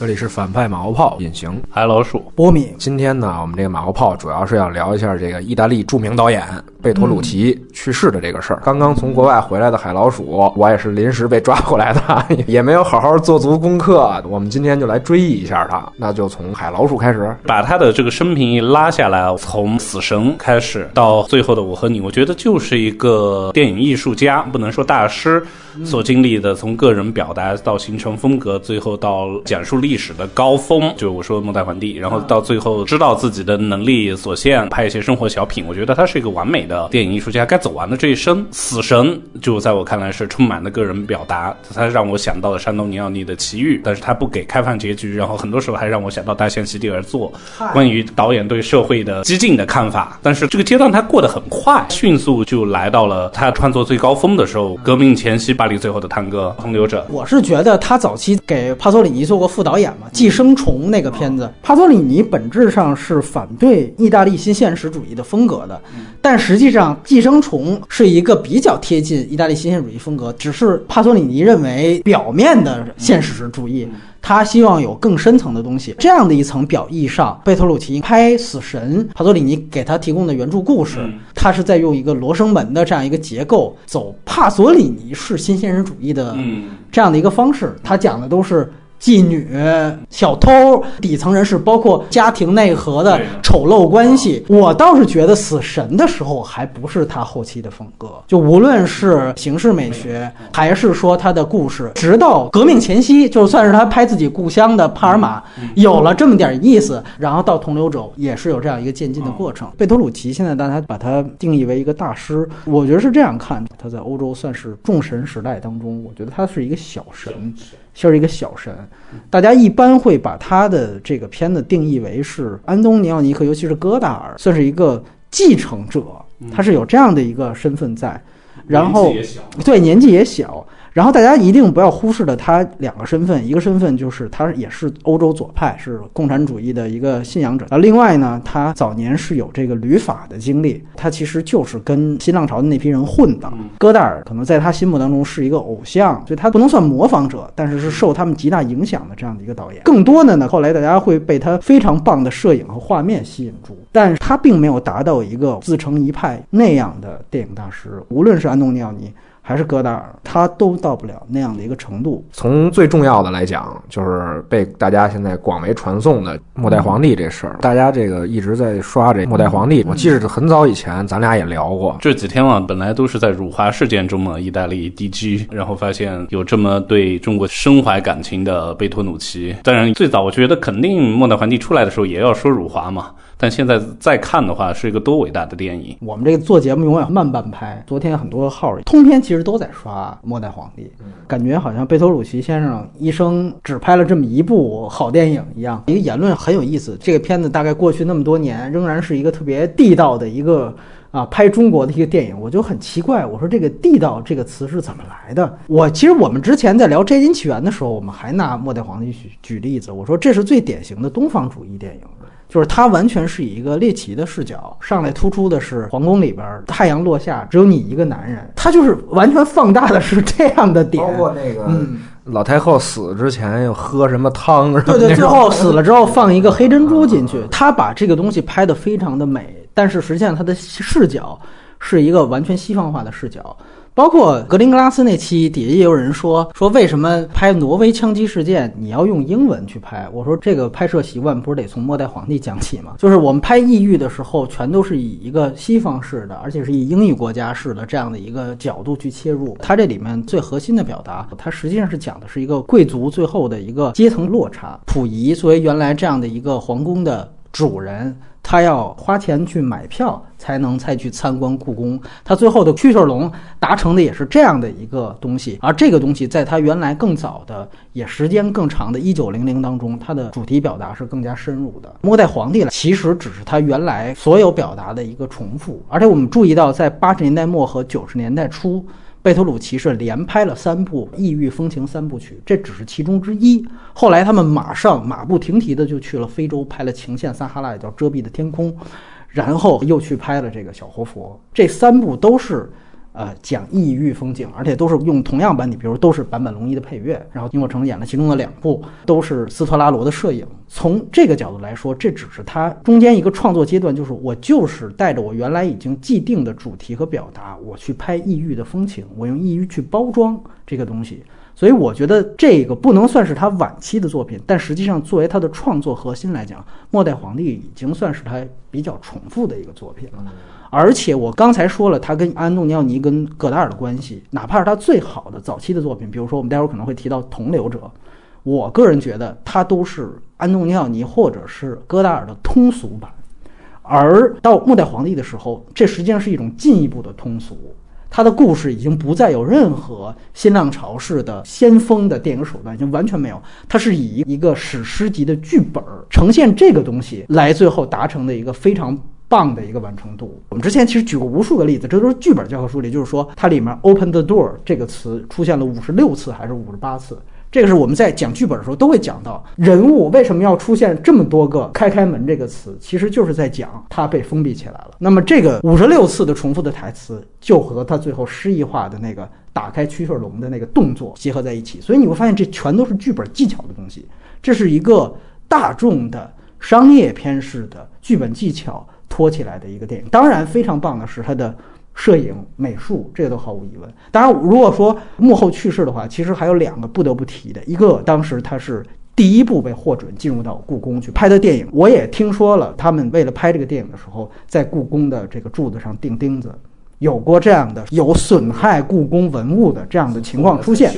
这里是反派马后炮隐形，嗨老鼠。波米，今天呢，我们这个马后炮主要是要聊一下这个意大利著名导演贝托鲁奇去世的这个事儿。刚刚从国外回来的海老鼠，我也是临时被抓过来的，也没有好好做足功课。我们今天就来追忆一下他，那就从海老鼠开始。把他的这个生平一拉下来，从死神开始到最后的我和你，我觉得就是一个电影艺术家，不能说大师所经历的，从个人表达到形成风格，最后到讲述历史的高峰，就我说末代皇帝，然后到最后知道自己的能力所限，拍一些生活小品。我觉得他是一个完美的电影艺术家，该走完的这一生。死神就在我看来是充满了个人表达，他让我想到了山东尼奥尼的奇遇，但是他不给开放结局，然后很多时候还让我想到大象席地而坐，关于导演对社会的激进的看法。但是这个阶段他过得很快，迅速就来到了他创作最高峰的时候，革命前夕巴黎最后的探戈，洪流者。我是觉得他早期给帕索里尼做过副导演嘛，《寄生虫》那个片子，帕索里尼本质上是反对意大利新现实主义的风格的，但实际上《寄生虫》是一个比较贴近意大利新现实主义风格，只是帕索里尼认为表面的现实主义。他希望有更深层的东西，这样的一层表意上，贝托鲁奇拍《死神》，帕索里尼给他提供的原著故事，他是在用一个罗生门的这样一个结构，走帕索里尼式新现实主义的这样的一个方式，他讲的都是。妓女、小偷、底层人士，包括家庭内核的丑陋关系，我倒是觉得《死神》的时候还不是他后期的风格。就无论是形式美学，还是说他的故事，直到革命前夕，就算是他拍自己故乡的帕尔马，有了这么点意思，然后到同流者也是有这样一个渐进的过程。贝托鲁奇现在大家把他定义为一个大师，我觉得是这样看，他在欧洲算是众神时代当中，我觉得他是一个小神。就是一个小神，大家一般会把他的这个片子定义为是安东尼奥尼克，尤其是戈达尔，算是一个继承者，他是有这样的一个身份在。然后，对年纪也小。然后大家一定不要忽视了他两个身份，一个身份就是他也是欧洲左派，是共产主义的一个信仰者。啊，另外呢，他早年是有这个旅法的经历，他其实就是跟新浪潮的那批人混的。戈达尔可能在他心目当中是一个偶像，所以他不能算模仿者，但是是受他们极大影响的这样的一个导演。更多的呢，后来大家会被他非常棒的摄影和画面吸引住，但是他并没有达到一个自成一派那样的电影大师。无论是安东尼奥尼。还是戈达尔，他都到不了那样的一个程度。从最重要的来讲，就是被大家现在广为传颂的末代皇帝这事儿，大家这个一直在刷这末代皇帝。我记得很早以前咱俩也聊过，这几天啊，本来都是在辱华事件中嘛，意大利 DG，然后发现有这么对中国深怀感情的贝托努奇。当然，最早我觉得肯定末代皇帝出来的时候也要说辱华嘛。但现在再看的话，是一个多伟大的电影。我们这个做节目永远慢半拍。昨天很多号通篇其实都在刷《末代皇帝》，感觉好像贝托鲁奇先生一生只拍了这么一部好电影一样。一个言论很有意思，这个片子大概过去那么多年，仍然是一个特别地道的一个啊拍中国的一个电影。我就很奇怪，我说这个“地道”这个词是怎么来的？我其实我们之前在聊《摘金奇缘》的时候，我们还拿《末代皇帝》举举例子，我说这是最典型的东方主义电影。就是它完全是以一个猎奇的视角上来，突出的是皇宫里边太阳落下，只有你一个男人。它就是完全放大的是这样的点，包括那个老太后死之前又喝什么汤？对对，最后死了之后放一个黑珍珠进去。他把这个东西拍得非常的美，但是实际上他的视角是一个完全西方化的视角。包括格林格拉斯那期底下也有人说说为什么拍挪威枪击事件你要用英文去拍？我说这个拍摄习惯不是得从末代皇帝讲起吗？就是我们拍异域的时候，全都是以一个西方式的，而且是以英语国家式的这样的一个角度去切入。它这里面最核心的表达，它实际上是讲的是一个贵族最后的一个阶层落差。溥仪作为原来这样的一个皇宫的主人。他要花钱去买票才能再去参观故宫，他最后的蛐蛐龙达成的也是这样的一个东西，而这个东西在他原来更早的也时间更长的一九零零当中，它的主题表达是更加深入的。末代皇帝其实只是他原来所有表达的一个重复，而且我们注意到在八十年代末和九十年代初。贝托鲁奇是连拍了三部异域风情三部曲，这只是其中之一。后来他们马上马不停蹄的就去了非洲，拍了《情陷撒哈拉》，也叫《遮蔽的天空》，然后又去拍了这个《小活佛》。这三部都是呃，讲异域风景，而且都是用同样班底，比如都是坂本龙一的配乐，然后丁若成演了其中的两部，都是斯特拉罗的摄影。从这个角度来说，这只是他中间一个创作阶段，就是我就是带着我原来已经既定的主题和表达，我去拍异域的风情，我用异域去包装这个东西。所以我觉得这个不能算是他晚期的作品，但实际上作为他的创作核心来讲，《末代皇帝》已经算是他比较重复的一个作品了。而且我刚才说了，他跟安东尼奥尼跟戈达尔的关系，哪怕是他最好的早期的作品，比如说我们待会儿可能会提到《同流者》，我个人觉得他都是安东尼奥尼或者是戈达尔的通俗版。而到《末代皇帝》的时候，这实际上是一种进一步的通俗。他的故事已经不再有任何新浪潮式的先锋的电影手段，已经完全没有。它是以一个史诗级的剧本呈现这个东西，来最后达成的一个非常。棒的一个完成度。我们之前其实举过无数个例子，这都是剧本教科书里，就是说它里面 “open the door” 这个词出现了五十六次还是五十八次。这个是我们在讲剧本的时候都会讲到，人物为什么要出现这么多个“开开门”这个词，其实就是在讲他被封闭起来了。那么这个五十六次的重复的台词，就和他最后诗意化的那个打开蛐蛐笼的那个动作结合在一起，所以你会发现这全都是剧本技巧的东西。这是一个大众的商业片式的剧本技巧。托起来的一个电影，当然非常棒的是它的摄影、美术，这都毫无疑问。当然，如果说幕后去世的话，其实还有两个不得不提的，一个当时他是第一部被获准进入到故宫去拍的电影。我也听说了，他们为了拍这个电影的时候，在故宫的这个柱子上钉钉子，有过这样的有损害故宫文物的这样的情况出现。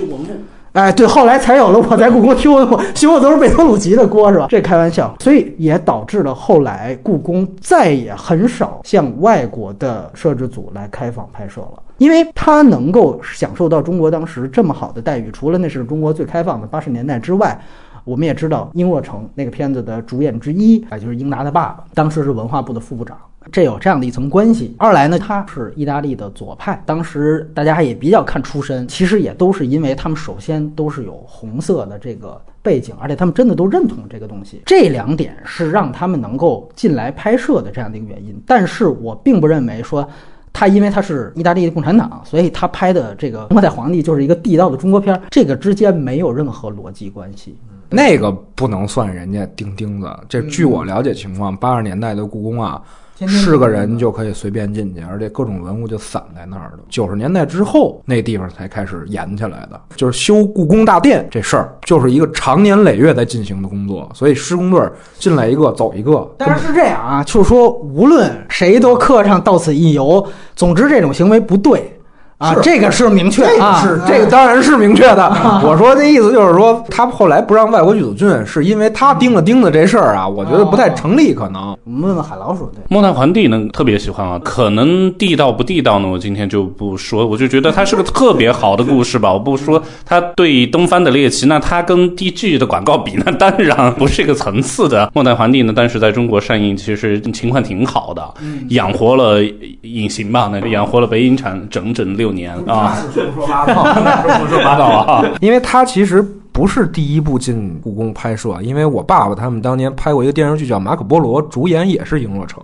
哎，对，后来才有了我在故宫修的，修的都是贝托鲁奇的锅，是吧？这开玩笑，所以也导致了后来故宫再也很少向外国的摄制组来开放拍摄了，因为他能够享受到中国当时这么好的待遇，除了那是中国最开放的八十年代之外，我们也知道英若诚那个片子的主演之一，哎，就是英达的爸爸，当时是文化部的副部长。这有这样的一层关系。二来呢，他是意大利的左派，当时大家也比较看出身，其实也都是因为他们首先都是有红色的这个背景，而且他们真的都认同这个东西。这两点是让他们能够进来拍摄的这样的一个原因。但是我并不认为说他因为他是意大利的共产党，所以他拍的这个《末代皇帝》就是一个地道的中国片，这个之间没有任何逻辑关系。那个不能算人家钉钉子。这据我了解情况，八十年代的故宫啊。是个人就可以随便进去，而且各种文物就散在那儿了。九十年代之后，那地方才开始严起来的。就是修故宫大殿这事儿，就是一个长年累月在进行的工作。所以施工队进来一个走一个。但是是这样啊，就是说无论谁都刻上到此一游。总之，这种行为不对。啊，这个是明确，是这个当然是明确的。我说的意思就是说，他后来不让外国剧组进，是因为他钉了钉子这事儿啊，我觉得不太成立。可能我们问问海老鼠，对《末代皇帝》呢特别喜欢啊，可能地道不地道呢，我今天就不说。我就觉得它是个特别好的故事吧。我不说它对东方的猎奇，那它跟 DG 的广告比，那 当然不是一个层次的。《末代皇帝》呢，当时在中国上映其实情况挺好的，养活了隐形吧，那养活了北影厂整整六。年啊，胡说八道，胡说八道啊！因为他其实。不是第一部进故宫拍摄，因为我爸爸他们当年拍过一个电视剧叫《马可波罗》，主演也是赢若成，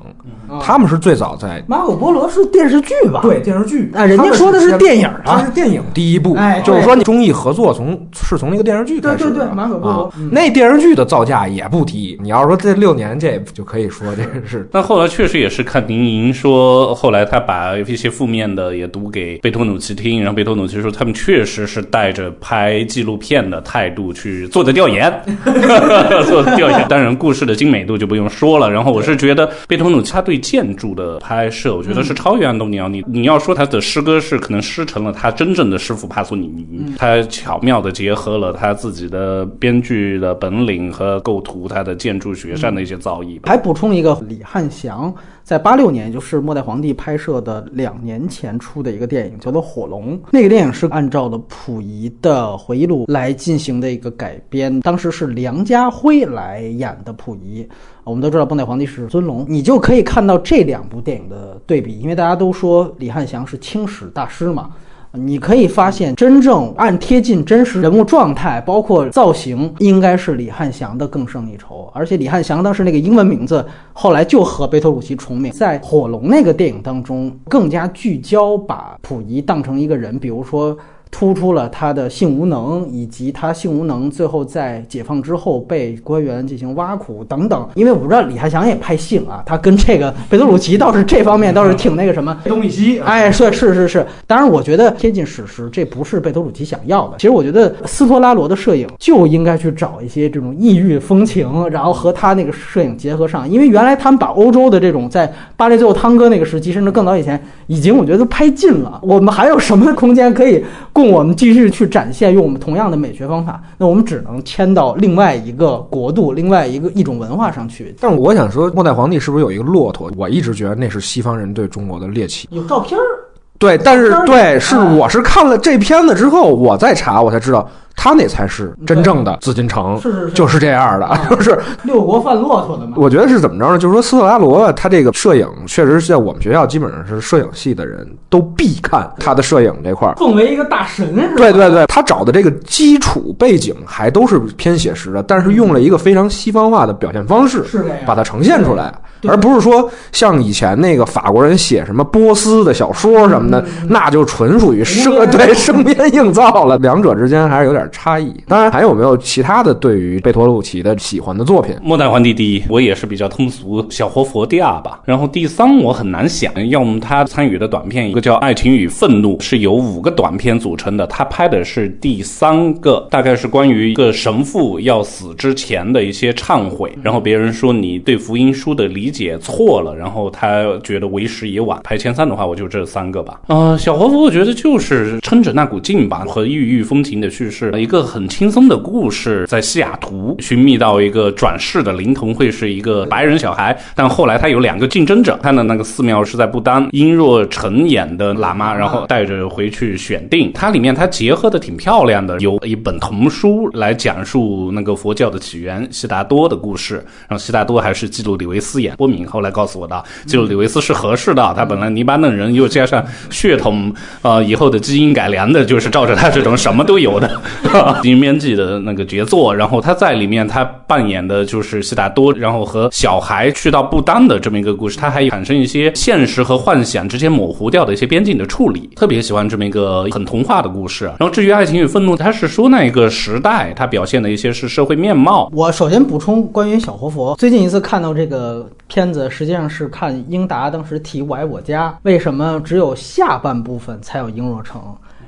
他们是最早在。马可波罗是电视剧吧？对，电视剧。啊，人家说的是电影啊，是电影第一部，哎就是说综艺合作从是从那个电视剧开始。对对对，马可波罗那电视剧的造价也不低。你要说这六年这就可以说这个是。但后来确实也是看丁莹说，后来他把一些负面的也读给贝托努奇听，然后贝托努奇说他们确实是带着拍纪录片的。态度去做的调研，做的调研。当然，故事的精美度就不用说了。然后，我是觉得贝托鲁他对建筑的拍摄，我觉得是超越安东尼奥尼。你要说他的诗歌是可能师承了他真正的师傅帕索里尼，他巧妙的结合了他自己的编剧的本领和构图，他的建筑学上的一些造诣。还补充一个，李汉祥。在八六年，就是末代皇帝拍摄的两年前出的一个电影，叫做《火龙》。那个电影是按照的溥仪的回忆录来进行的一个改编，当时是梁家辉来演的溥仪。我们都知道末代皇帝是尊龙，你就可以看到这两部电影的对比，因为大家都说李汉祥是清史大师嘛。你可以发现，真正按贴近真实人物状态，包括造型，应该是李汉祥的更胜一筹。而且李汉祥当时那个英文名字，后来就和贝托鲁奇重名。在《火龙》那个电影当中，更加聚焦，把溥仪当成一个人，比如说。突出了他的性无能，以及他性无能最后在解放之后被官员进行挖苦等等。因为我不知道李汉祥也拍性啊，他跟这个贝托鲁奇倒是这方面倒是挺那个什么东一西。哎，是是是是。当然，我觉得贴近史实，这不是贝托鲁奇想要的。其实我觉得斯托拉罗的摄影就应该去找一些这种异域风情，然后和他那个摄影结合上。因为原来他们把欧洲的这种在巴黎最后汤哥那个时期，甚至更早以前，已经我觉得都拍尽了。我们还有什么空间可以？供我们继续去展现，用我们同样的美学方法，那我们只能迁到另外一个国度、另外一个一种文化上去。但是我想说，末代皇帝是不是有一个骆驼？我一直觉得那是西方人对中国的猎奇。有照片儿，对，但是对，是我是看了这片子之后，我再查，我才知道。他那才是真正的紫禁城，是是是，就是这样的，就是六国犯骆驼的嘛。我觉得是怎么着呢？就是说斯特拉罗他这个摄影，确实是在我们学校基本上是摄影系的人都必看他的摄影这块儿，奉为一个大神。对对对，他找的这个基础背景还都是偏写实的，但是用了一个非常西方化的表现方式，是把它呈现出来，而不是说像以前那个法国人写什么波斯的小说什么的，那就纯属于生对生编硬造了。两者之间还是有点。差异，当然还有没有其他的对于贝托鲁奇的喜欢的作品？末代皇帝第一，我也是比较通俗，小活佛第二吧。然后第三我很难想，要么他参与的短片，一个叫《爱情与愤怒》，是由五个短片组成的，他拍的是第三个，大概是关于一个神父要死之前的一些忏悔。然后别人说你对福音书的理理解错了，然后他觉得为时已晚。排前三的话，我就这三个吧。呃，小活佛我觉得就是撑着那股劲吧，和异域风情的叙事。一个很轻松的故事，在西雅图寻觅到一个转世的灵童，会是一个白人小孩。但后来他有两个竞争者，他的那个寺庙是在不丹，殷若晨演的喇嘛，然后带着回去选定。它里面它结合的挺漂亮的，有一本童书来讲述那个佛教的起源，悉达多的故事。然后悉达多还是基鲁里维斯演。波敏后来告诉我的，基鲁里维斯是合适的，他本来黎巴嫩人，又加上血统，呃，以后的基因改良的，就是照着他这种什么都有的。基因编辑的那个杰作，然后他在里面他扮演的就是悉达多，然后和小孩去到不丹的这么一个故事，他还产生一些现实和幻想之间模糊掉的一些边境的处理，特别喜欢这么一个很童话的故事。然后至于爱情与愤怒，他是说那一个时代，他表现的一些是社会面貌。我首先补充关于小活佛，最近一次看到这个片子，实际上是看英达当时提《我爱我家》，为什么只有下半部分才有英若诚？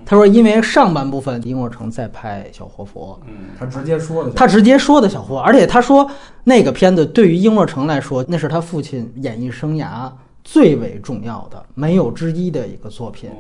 他说：“因为上半部分，殷若成在拍小活佛，嗯，他直接说的，他直接说的小活，而且他说那个片子对于殷若成来说，那是他父亲演艺生涯最为重要的、没有之一的一个作品。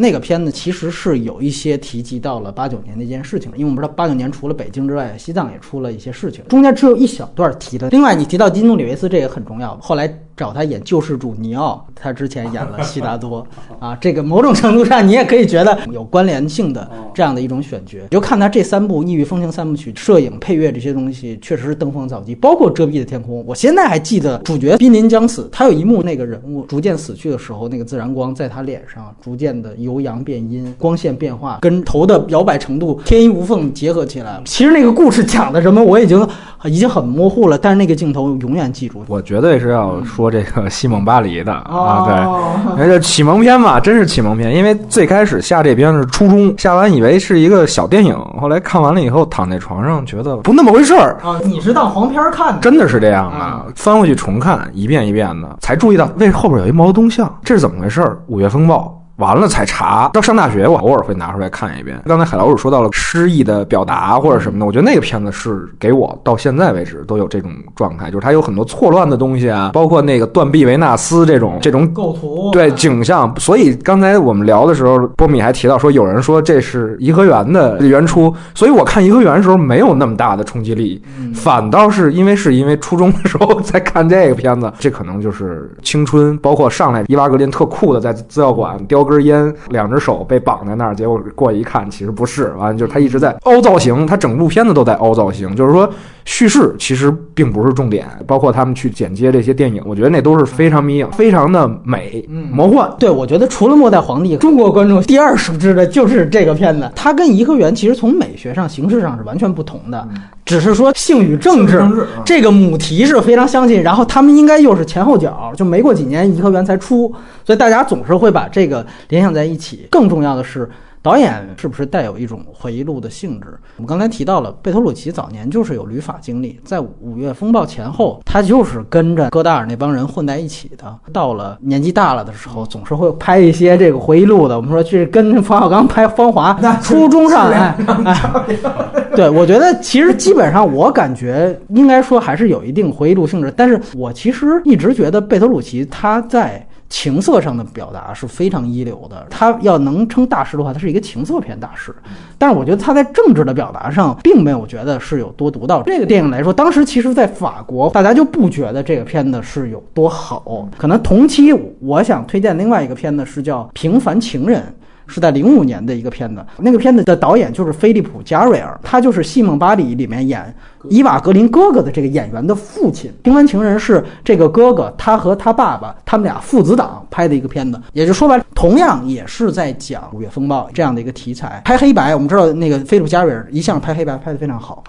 那个片子其实是有一些提及到了八九年那件事情，因为我们知道八九年除了北京之外，西藏也出了一些事情，中间只有一小段提的。另外，你提到基努里维斯，这也很重要。后来。”找他演救世主尼奥，他之前演了悉达多啊，这个某种程度上你也可以觉得有关联性的这样的一种选角。你就看他这三部异域风情三部曲，摄影、配乐这些东西确实是登峰造极，包括遮蔽的天空。我现在还记得主角濒临将死，他有一幕那个人物逐渐死去的时候，那个自然光在他脸上逐渐的由阳变阴，光线变化跟头的摇摆程度天衣无缝结合起来。其实那个故事讲的什么我已经已经很模糊了，但是那个镜头永远记住。我绝对是要说。这个西蒙巴黎的啊，对，那就启蒙片嘛，真是启蒙片。因为最开始下这片是初中下完，以为是一个小电影，后来看完了以后，躺在床上觉得不那么回事儿啊。你是当黄片看的？真的是这样的，翻回去重看一遍一遍的，才注意到为后边有一毛泽东像，这是怎么回事儿？五月风暴。完了才查，到上大学我偶尔会拿出来看一遍。刚才海老鼠说到了诗意的表达或者什么的，我觉得那个片子是给我到现在为止都有这种状态，就是它有很多错乱的东西啊，包括那个断臂维纳斯这种这种构图对景象。所以刚才我们聊的时候，波米还提到说有人说这是颐和园的原初，所以我看颐和园的时候没有那么大的冲击力，反倒是因为是因为初中的时候在看这个片子，这可能就是青春，包括上来伊娃格林特酷的在资料馆雕。根烟，两只手被绑在那儿，结果过一看，其实不是，完了就是他一直在凹造型，他整部片子都在凹造型，就是说叙事其实并不是重点，包括他们去剪接这些电影，我觉得那都是非常迷影，非常的美，魔幻。对，我觉得除了《末代皇帝》，中国观众第二熟知的就是这个片子。它跟《颐和园》其实从美学上、形式上是完全不同的，只是说性与政治这个母题是非常相近，然后他们应该又是前后脚，就没过几年《颐和园》才出，所以大家总是会把这个联想在一起。更重要的是。导演是不是带有一种回忆录的性质？我们刚才提到了贝托鲁奇早年就是有旅法经历，在五月风暴前后，他就是跟着戈达尔那帮人混在一起的。到了年纪大了的时候，总是会拍一些这个回忆录的。我们说这跟冯小刚拍《芳华》，初中上来，对我觉得其实基本上我感觉应该说还是有一定回忆录性质。但是我其实一直觉得贝托鲁奇他在。情色上的表达是非常一流的，他要能称大师的话，他是一个情色片大师。但是我觉得他在政治的表达上，并没有觉得是有多独到。这个电影来说，当时其实在法国，大家就不觉得这个片子是有多好。可能同期，我想推荐另外一个片子是叫《平凡情人》。是在零五年的一个片子，那个片子的导演就是菲利普·加瑞尔，他就是《戏梦巴黎》里面演伊瓦格林哥哥的这个演员的父亲。《平凡情人》是这个哥哥他和他爸爸他们俩父子档拍的一个片子，也就说白了，同样也是在讲五月风暴这样的一个题材，拍黑白。我们知道那个菲利普·加瑞尔一向拍黑白拍得非常好。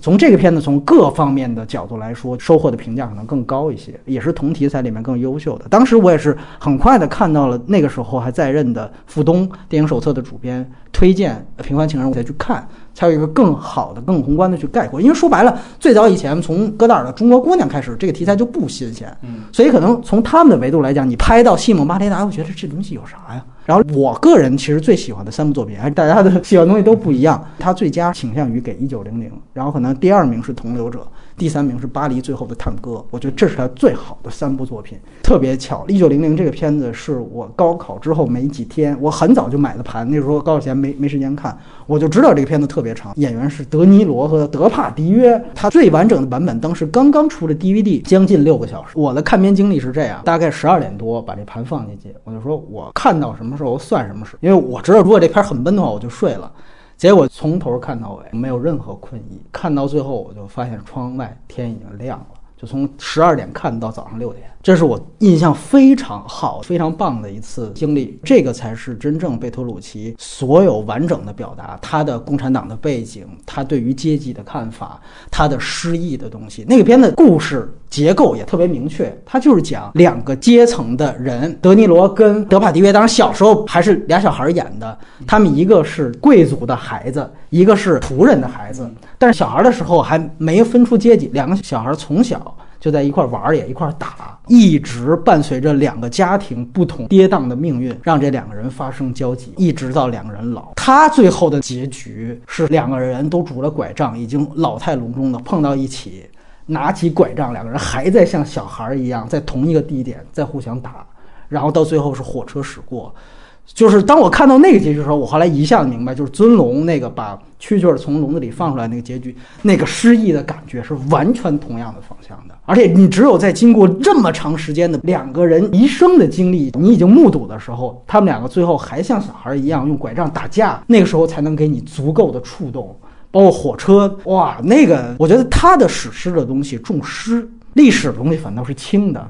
从这个片子从各方面的角度来说，收获的评价可能更高一些，也是同题材里面更优秀的。当时我也是很快的看到了，那个时候还在任的傅东电影手册的主编推荐《平凡情人》，我才去看。才有一个更好的、更宏观的去概括，因为说白了，最早以前从戈达尔的《中国姑娘》开始，这个题材就不新鲜，嗯，所以可能从他们的维度来讲，你拍到《西蒙巴雷达》，会觉得这东西有啥呀？然后我个人其实最喜欢的三部作品，还是大家的喜欢东西都不一样。他最佳倾向于给《一九零零》，然后可能第二名是《同流者》。第三名是巴黎最后的探戈，我觉得这是他最好的三部作品。特别巧，一九零零这个片子是我高考之后没几天，我很早就买了盘，那时候高考前没没时间看，我就知道这个片子特别长。演员是德尼罗和德帕迪约，他最完整的版本当时刚刚出了 DVD，将近六个小时。我的看片经历是这样：大概十二点多把这盘放进去，我就说我看到什么时候算什么时候，因为我知道如果这片很闷的话，我就睡了。结果从头看到尾，没有任何困意。看到最后，我就发现窗外天已经亮了，就从十二点看到早上六点。这是我印象非常好、非常棒的一次经历。这个才是真正贝托鲁奇所有完整的表达他的共产党的背景，他对于阶级的看法，他的失意的东西。那个片的故事结构也特别明确，他就是讲两个阶层的人，德尼罗跟德帕迪约，当然小时候还是俩小孩演的，他们一个是贵族的孩子，一个是仆人的孩子，但是小孩的时候还没分出阶级，两个小孩从小。就在一块玩儿，也一块打，一直伴随着两个家庭不同跌宕的命运，让这两个人发生交集，一直到两个人老。他最后的结局是两个人都拄了拐杖，已经老态龙钟的碰到一起，拿起拐杖，两个人还在像小孩一样在同一个地点在互相打，然后到最后是火车驶过。就是当我看到那个结局的时候，我后来一下子明白，就是尊龙那个把蛐蛐从笼子里放出来那个结局，那个失忆的感觉是完全同样的方向的。而且你只有在经过这么长时间的两个人一生的经历，你已经目睹的时候，他们两个最后还像小孩一样用拐杖打架，那个时候才能给你足够的触动。包括火车，哇，那个我觉得他的史诗的东西重诗，历史的东西反倒是轻的。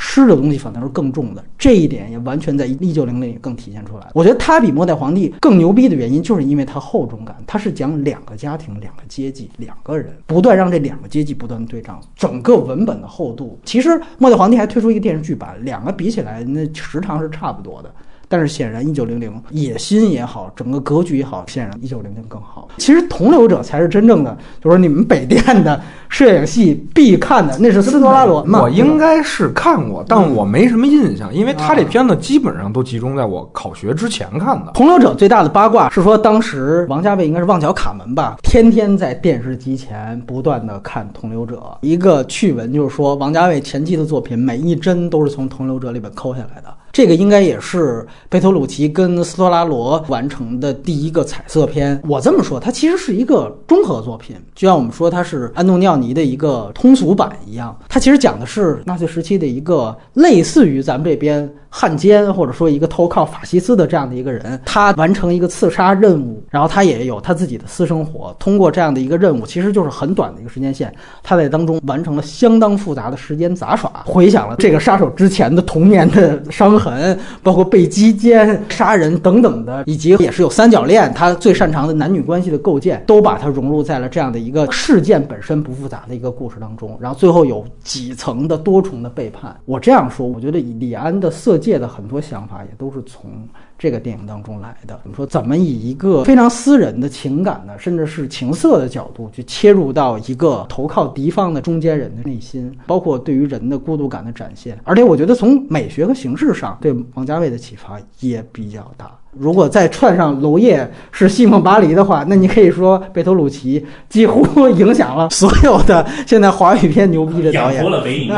诗的东西反倒是更重的，这一点也完全在一九零零里更体现出来。我觉得他比末代皇帝更牛逼的原因，就是因为他厚重感。他是讲两个家庭、两个阶级、两个人，不断让这两个阶级不断对仗。整个文本的厚度，其实末代皇帝还推出一个电视剧版，两个比起来，那时长是差不多的。但是显然，一九零零野心也好，整个格局也好，显然一九零零更好。其实同流者才是真正的，就是你们北电的摄影系必看的，那是斯托拉罗嘛。我应该是看过，但我没什么印象，因为他这片子基本上都集中在我考学之前看的。同流者最大的八卦是说，当时王家卫应该是旺角卡门吧，天天在电视机前不断的看同流者。一个趣闻就是说，王家卫前期的作品每一帧都是从同流者里边抠下来的。这个应该也是贝托鲁奇跟斯托拉罗完成的第一个彩色片。我这么说，它其实是一个综合作品，就像我们说它是安东尼奥尼的一个通俗版一样。它其实讲的是纳粹时期的一个类似于咱们这边汉奸，或者说一个投靠法西斯的这样的一个人，他完成一个刺杀任务，然后他也有他自己的私生活。通过这样的一个任务，其实就是很短的一个时间线，他在当中完成了相当复杂的时间杂耍，回想了这个杀手之前的童年的伤痕，包括被击奸、杀人等等的，以及也是有三角恋，他最擅长的男女关系的构建，都把它融入在了这样的一个事件本身不复杂的一个故事当中。然后最后有几层的多重的背叛。我这样说，我觉得李安的色界的很多想法也都是从这个电影当中来的。我们说怎么以一个非常私人的情感呢，甚至是情色的角度去切入到一个投靠敌方的中间人的内心，包括对于人的孤独感的展现。而且我觉得从美学和形式上对王家卫的启发也比较大。如果再串上娄烨是西蒙巴黎的话，那你可以说贝托鲁奇几乎影响了 所有的现在华语片牛逼的导演。了北影。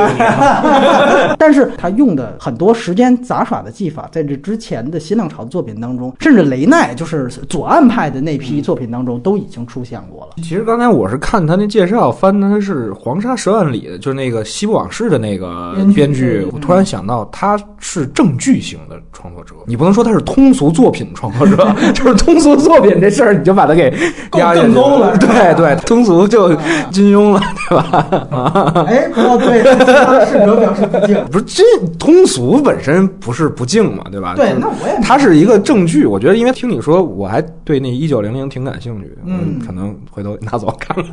但是他用的很多时间杂耍的技法，在这之前的新浪潮作品当中，甚至雷奈就是左岸派的那批作品当中都已经出现过了。其实刚才我是看他那介绍，翻的他是《黄沙十万里》的，就是那个《西部往事》的那个编剧编剧嗯。我突然想到，他是正剧型的创作者，你不能说他是通俗作品创作者，就是通俗作品这事儿，你就把它给压下去更高了对对，通俗就金庸了，对吧？哎，不要对逝者表示不敬。不是这通俗本身不是不敬嘛，对吧？对就是，那我也它是一个正剧，我觉得，因为听你说，我还对那一九零零挺感兴趣，嗯可能回头拿走看了。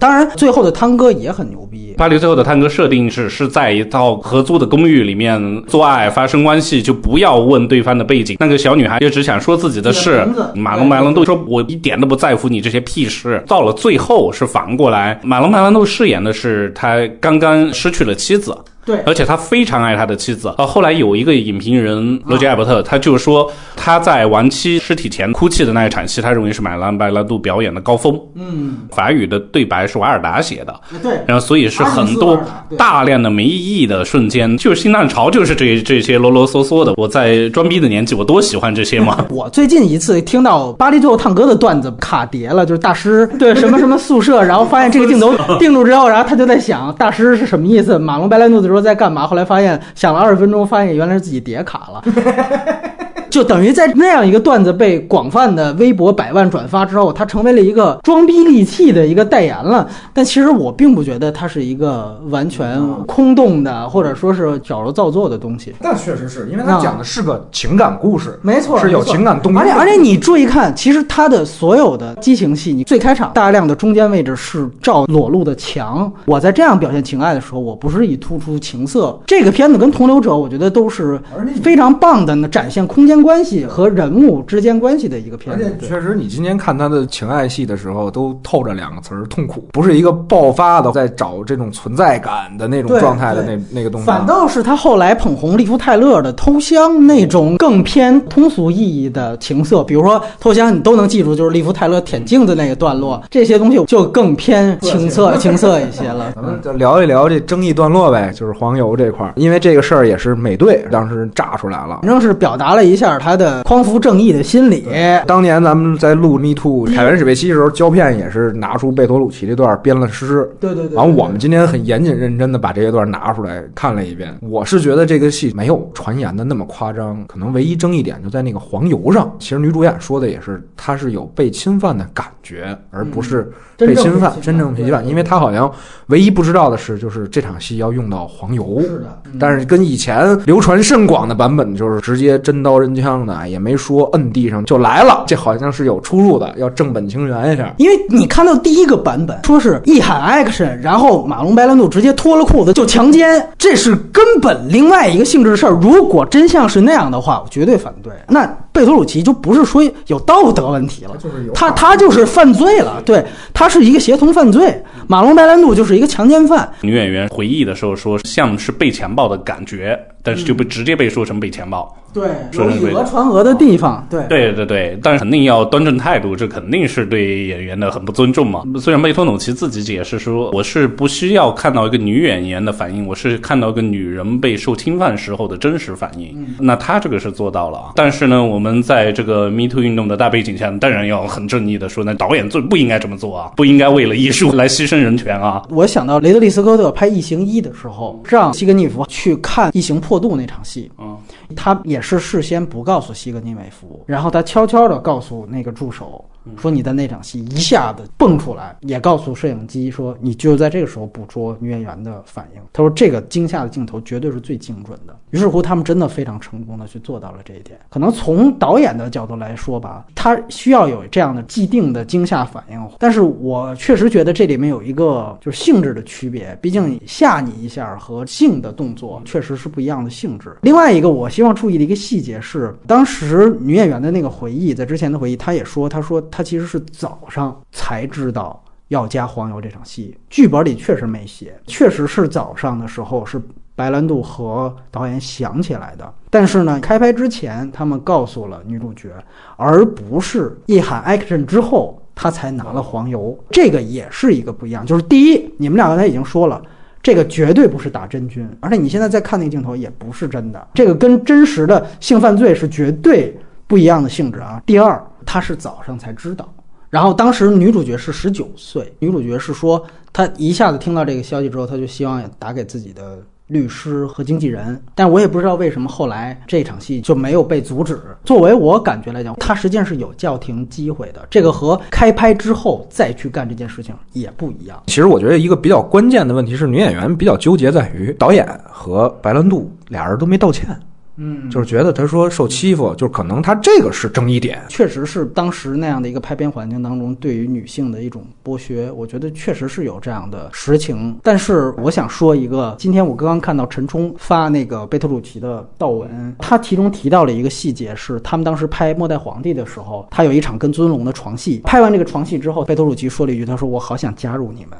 当然，最后的汤哥也很牛逼。巴黎最后的探戈设定是是在一套合租的公寓里面做爱发生关系，就不要问对方的背景。那个小女孩就只想说自己的事。马龙白兰度说：“我一点都不在乎你这些屁事。”到了最后是反过来，马龙白兰度饰演的是他刚刚失去了妻子。对而且他非常爱他的妻子。呃，后来有一个影评人罗杰·艾伯特，他就说他在亡妻尸体前哭泣的那一场戏，他认为是马兰白兰度表演的高峰。嗯，法语的对白是瓦尔达写的，对。然后所以是很多大量的没意义的瞬间，就是新浪潮，就是这这些啰啰嗦嗦的。我在装逼的年纪，我多喜欢这些嘛。我最近一次听到巴黎最后探戈的段子卡碟了，就是大师对什么什么宿舍，然后发现这个镜头 定住之后，然后他就在想大师是什么意思？马龙白兰度的说在干嘛？后来发现想了二十分钟，发现原来是自己叠卡了。就等于在那样一个段子被广泛的微博百万转发之后，它成为了一个装逼利器的一个代言了。但其实我并不觉得它是一个完全空洞的，或者说是矫揉造作的东西。那确实是因为他讲的是个情感故事，没错，是有情感动而且而且你注意看，其实它的所有的激情戏，你最开场大量的中间位置是照裸露的墙。我在这样表现情爱的时候，我不是以突出情色。这个片子跟《同流者》，我觉得都是非常棒的，展现空间关系和人物之间关系的一个片子。确实，你今天看他的情爱戏的时候，都透着两个词儿：痛苦，不是一个爆发的在找这种存在感的那种状态的那那个东西。反倒是他后来捧红利夫泰勒的《偷香》那种更偏通俗意义的情色，比如说《偷香》，你都能记住，就是利夫泰勒舔镜子那个段落，这些东西就更偏情色 情色一些了。咱们就聊一聊这争议段落呗，就是黄油这块儿，因为这个事儿也是美队当时炸出来了反。正是表达了一下他的匡扶正义的心理。当年咱们在录《Me Too》凯文史贝西的时候，胶片也是拿出贝托鲁奇这段编了诗。对对对然后，我们今天很严谨认真的把这一段拿出来看了一遍。我是觉得这个戏没有传言的那么夸张，可能唯一争议点就在那个黄油上。其实女主演说的也是，她是有被侵犯的感觉，而不是被侵犯，真正被侵犯。因为他好像唯一不知道的是，就是这场戏要用到黄油。是的，嗯但是跟以前流传甚广的版本，就是直接真刀真枪的，也没说摁地上就来了，这好像是有出入的，要正本清源一下。因为你看到第一个版本，说是一喊 action，然后马龙白兰度直接脱了裤子就强奸，这是根本另外一个性质的事儿。如果真相是那样的话，我绝对反对。那贝托鲁奇就不是说有道德问题了，就是他他就是犯罪了，对。他是一个协同犯罪。马龙白兰度就是一个强奸犯，女演员回忆的时候说，像是被强暴的感觉，但是就被直接被说成被强暴。对，以讹传讹的地方，对对对对，但是肯定要端正态度，这肯定是对演员的很不尊重嘛。虽然贝托努奇自己解释说，我是不需要看到一个女演员的反应，我是看到一个女人被受侵犯时候的真实反应。那他这个是做到了啊。但是呢，我们在这个 Me Too 运动的大背景下，当然要很正义的说，那导演最不应该这么做啊，不应该为了艺术来牺牲人权啊。我想到雷德利·斯科特拍《异形一》的时候，让西格尼夫去看《异形破肚》那场戏，嗯，他也是事先不告诉西格尼韦夫，然后他悄悄的告诉那个助手说你在那场戏一下子蹦出来，也告诉摄影机说你就在这个时候捕捉女演员的反应。他说这个惊吓的镜头绝对是最精准的。于是乎，他们真的非常成功的去做到了这一点。可能从导演的角度来说吧，他需要有这样的既定的惊吓反应，但是我确实觉得这里面有一个就是性质的区别，毕竟吓你一下和性的动作确实是不一样的性质。另外一个我希望注意的一个细节是，当时女演员的那个回忆，在之前的回忆，她也说，她说他其实是早上才知道要加黄油这场戏，剧本里确实没写，确实是早上的时候是白兰度和导演想起来的。但是呢，开拍之前他们告诉了女主角，而不是一喊 action 之后他才拿了黄油，这个也是一个不一样。就是第一，你们俩刚才已经说了。这个绝对不是打真菌，而且你现在再看那个镜头也不是真的，这个跟真实的性犯罪是绝对不一样的性质啊。第二，他是早上才知道，然后当时女主角是十九岁，女主角是说她一下子听到这个消息之后，她就希望打给自己的律师和经纪人，但我也不知道为什么后来这场戏就没有被阻止。作为我感觉来讲，她实际上是有叫停机会的，这个和开拍之后再去干这件事情也不一样。其实我觉得一个比较关键的问题是，女演员比较纠结在于导演和白兰度俩人都没道歉，嗯就是觉得他说受欺负，就是可能他这个是争议点。确实是当时那样的一个拍片环境当中对于女性的一种剥削，我觉得确实是有这样的实情。但是我想说一个，今天我刚刚看到陈冲发那个贝特鲁奇的悼文，他其中提到了一个细节，是他们当时拍《末代皇帝》的时候，他有一场跟尊龙的床戏，拍完这个床戏之后，贝特鲁奇说了一句，他说：“我好想加入你们。”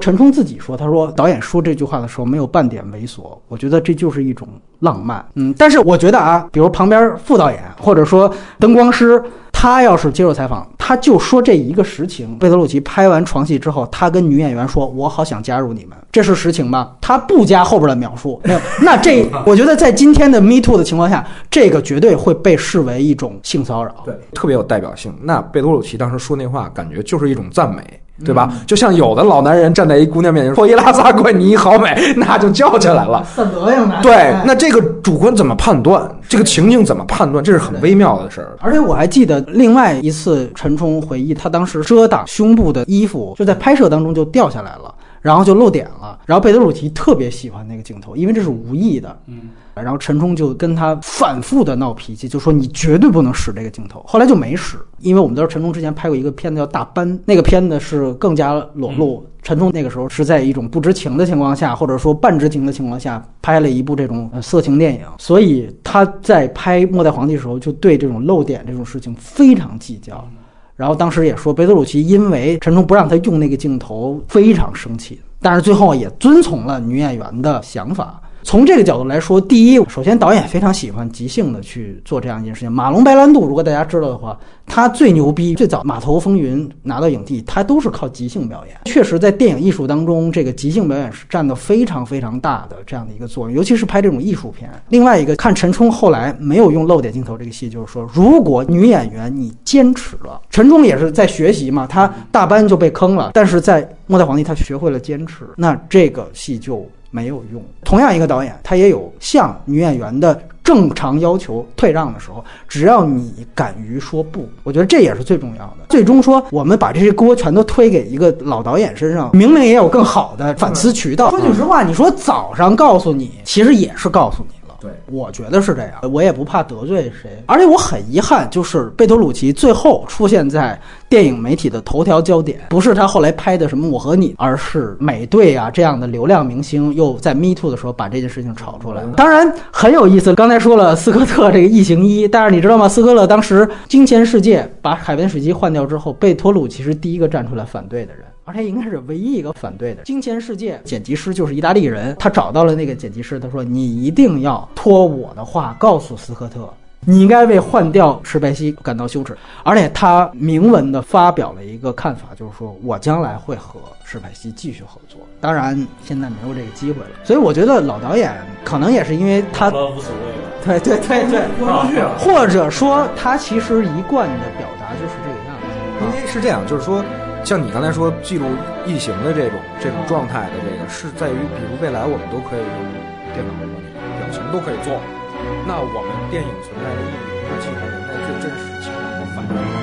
陈冲自己说：“他说导演说这句话的时候没有半点猥琐，我觉得这就是一种浪漫。嗯，但是我觉得啊，比如旁边副导演或者说灯光师，他要是接受采访，他就说这一个实情。贝德鲁奇拍完床戏之后，他跟女演员说：‘我好想加入你们’，这是实情吧？他不加后边的描述，没有。那这 我觉得在今天的 Me Too 的情况下，这个绝对会被视为一种性骚扰。对，特别有代表性。那贝多鲁奇当时说那话，感觉就是一种赞美，对吧？就像有的老男人站在一姑娘面前说“伊拉萨怪你好美”，那就叫起来了。算德行的对，那这个主观怎么判断？这个情境怎么判断？这是很微妙的事儿。而且我还记得另外一次，陈冲回忆，他当时遮挡胸部的衣服就在拍摄当中就掉下来了，然后就露点了。然后贝德鲁奇特别喜欢那个镜头，因为这是无意的。嗯，然后陈冲就跟他反复的闹脾气，就说你绝对不能使这个镜头。后来就没使，因为我们都知道陈冲之前拍过一个片子叫《大班》，那个片子是更加裸露。陈冲那个时候是在一种不知情的情况下，或者说半知情的情况下，拍了一部这种呃色情电影，所以他在拍《末代皇帝》的时候，就对这种露点这种事情非常计较。然后当时也说，贝德鲁奇因为陈冲不让他用那个镜头，非常生气。但是最后也遵从了女演员的想法。从这个角度来说，第一，首先导演非常喜欢即兴的去做这样一件事情。马龙白兰度，如果大家知道的话，他最牛逼，最早《码头风云》拿到影帝，他都是靠即兴表演。确实，在电影艺术当中，这个即兴表演是占的非常非常大的这样的一个作用，尤其是拍这种艺术片。另外一个，看陈冲后来没有用露点镜头这个戏，就是说，如果女演员你坚持了，陈冲也是在学习嘛，他大班就被坑了，但是在《末代皇帝》他学会了坚持，那这个戏就。没有用。同样一个导演，他也有向女演员的正常要求退让的时候，只要你敢于说不，我觉得这也是最重要的。最终说，我们把这些锅全都推给一个老导演身上，明明也有更好的反思渠道。说句实话，你说早上告诉你，其实也是告诉你了。对，我觉得是这样，我也不怕得罪谁，而且我很遗憾，就是贝托鲁奇最后出现在电影媒体的头条焦点，不是他后来拍的什么《我和你》，而是美队啊这样的流量明星又在 Me Too 的时候把这件事情炒出来。当然很有意思，刚才说了斯科特这个异形一，但是你知道吗？斯科特当时《金钱世界》把海边水机换掉之后，贝托鲁奇是第一个站出来反对的人。而且应该是唯一一个反对的。金钱世界剪辑师就是意大利人，他找到了那个剪辑师，他说：“你一定要托我的话告诉斯科特，你应该为换掉史派西感到羞耻。”而且他明文的发表了一个看法，就是说我将来会和史派西继续合作。当然现在没有这个机会了。所以我觉得老导演可能也是因为他，无所谓了。对对对对，或者说他其实一贯的表达就是这个样子。因为是这样，就是说。像你刚才说记录异形的这种这种状态的这个，是在于，比如未来我们都可以用电脑模拟，表情都可以做，那我们电影存在的意义，是记录人类最真实情感和反应。